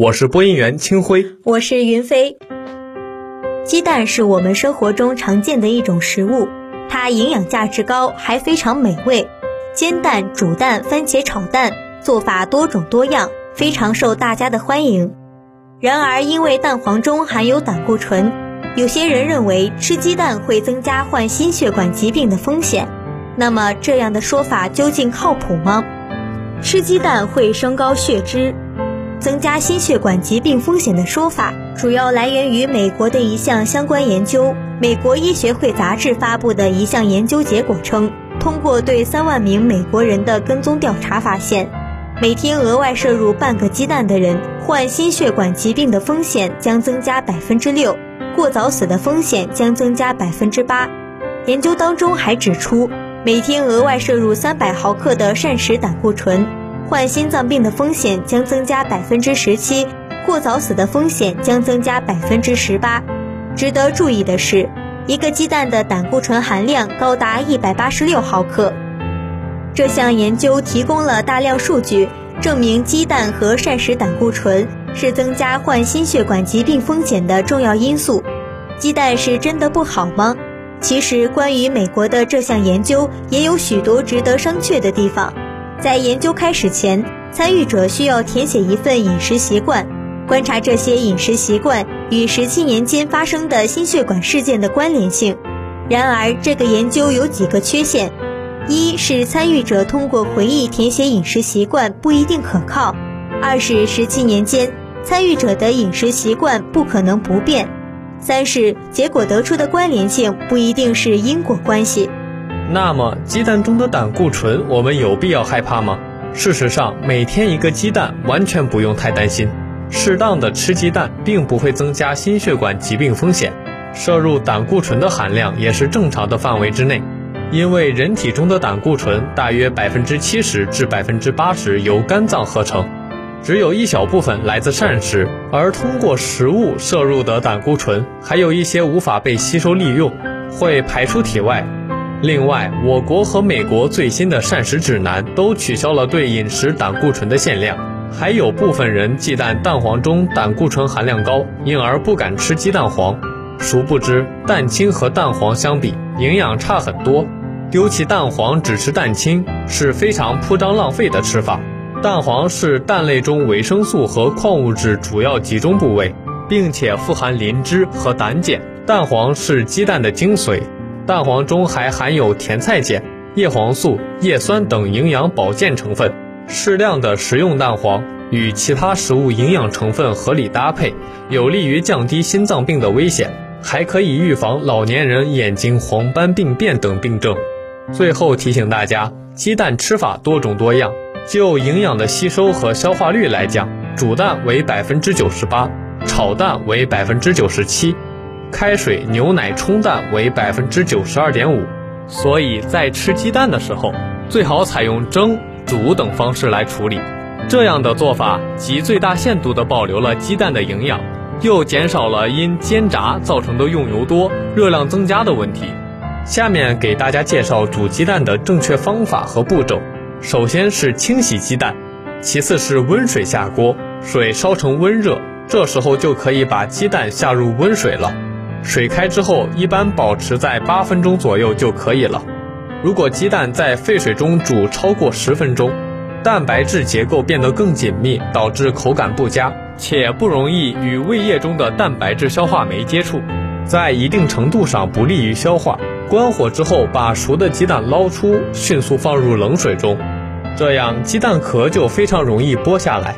我是播音员清辉，我是云飞。鸡蛋是我们生活中常见的一种食物，它营养价值高，还非常美味。煎蛋、煮蛋、番茄炒蛋，做法多种多样，非常受大家的欢迎。然而，因为蛋黄中含有胆固醇，有些人认为吃鸡蛋会增加患心血管疾病的风险。那么，这样的说法究竟靠谱吗？吃鸡蛋会升高血脂，增加心血管疾病风险的说法，主要来源于美国的一项相关研究。美国医学会杂志发布的一项研究结果称，通过对三万名美国人的跟踪调查发现。每天额外摄入半个鸡蛋的人，患心血管疾病的风险将增加百分之六，过早死的风险将增加百分之八。研究当中还指出，每天额外摄入三百毫克的膳食胆固醇，患心脏病的风险将增加百分之十七，过早死的风险将增加百分之十八。值得注意的是，一个鸡蛋的胆固醇含量高达一百八十六毫克。这项研究提供了大量数据，证明鸡蛋和膳食胆固醇是增加患心血管疾病风险的重要因素。鸡蛋是真的不好吗？其实，关于美国的这项研究也有许多值得商榷的地方。在研究开始前，参与者需要填写一份饮食习惯，观察这些饮食习惯与十七年间发生的心血管事件的关联性。然而，这个研究有几个缺陷。一是参与者通过回忆填写饮食习惯不一定可靠；二是十七年间参与者的饮食习惯不可能不变；三是结果得出的关联性不一定是因果关系。那么，鸡蛋中的胆固醇，我们有必要害怕吗？事实上，每天一个鸡蛋完全不用太担心，适当的吃鸡蛋并不会增加心血管疾病风险，摄入胆固醇的含量也是正常的范围之内。因为人体中的胆固醇大约百分之七十至百分之八十由肝脏合成，只有一小部分来自膳食，而通过食物摄入的胆固醇还有一些无法被吸收利用，会排出体外。另外，我国和美国最新的膳食指南都取消了对饮食胆固醇的限量，还有部分人忌惮蛋黄中胆固醇含量高，因而不敢吃鸡蛋黄。殊不知，蛋清和蛋黄相比，营养差很多。丢弃蛋黄只吃蛋清是非常铺张浪费的吃法。蛋黄是蛋类中维生素和矿物质主要集中部位，并且富含磷脂和胆碱。蛋黄是鸡蛋的精髓，蛋黄中还含有甜菜碱、叶黄素、叶酸等营养保健成分。适量的食用蛋黄与其他食物营养成分合理搭配，有利于降低心脏病的危险，还可以预防老年人眼睛黄斑病变等病症。最后提醒大家，鸡蛋吃法多种多样。就营养的吸收和消化率来讲，煮蛋为百分之九十八，炒蛋为百分之九十七，开水、牛奶冲蛋为百分之九十二点五。所以在吃鸡蛋的时候，最好采用蒸、煮等方式来处理。这样的做法既最大限度地保留了鸡蛋的营养，又减少了因煎炸造成的用油多、热量增加的问题。下面给大家介绍煮鸡蛋的正确方法和步骤。首先是清洗鸡蛋，其次是温水下锅，水烧成温热，这时候就可以把鸡蛋下入温水了。水开之后，一般保持在八分钟左右就可以了。如果鸡蛋在沸水中煮超过十分钟，蛋白质结构变得更紧密，导致口感不佳，且不容易与胃液中的蛋白质消化酶接触，在一定程度上不利于消化。关火之后，把熟的鸡蛋捞出，迅速放入冷水中，这样鸡蛋壳就非常容易剥下来。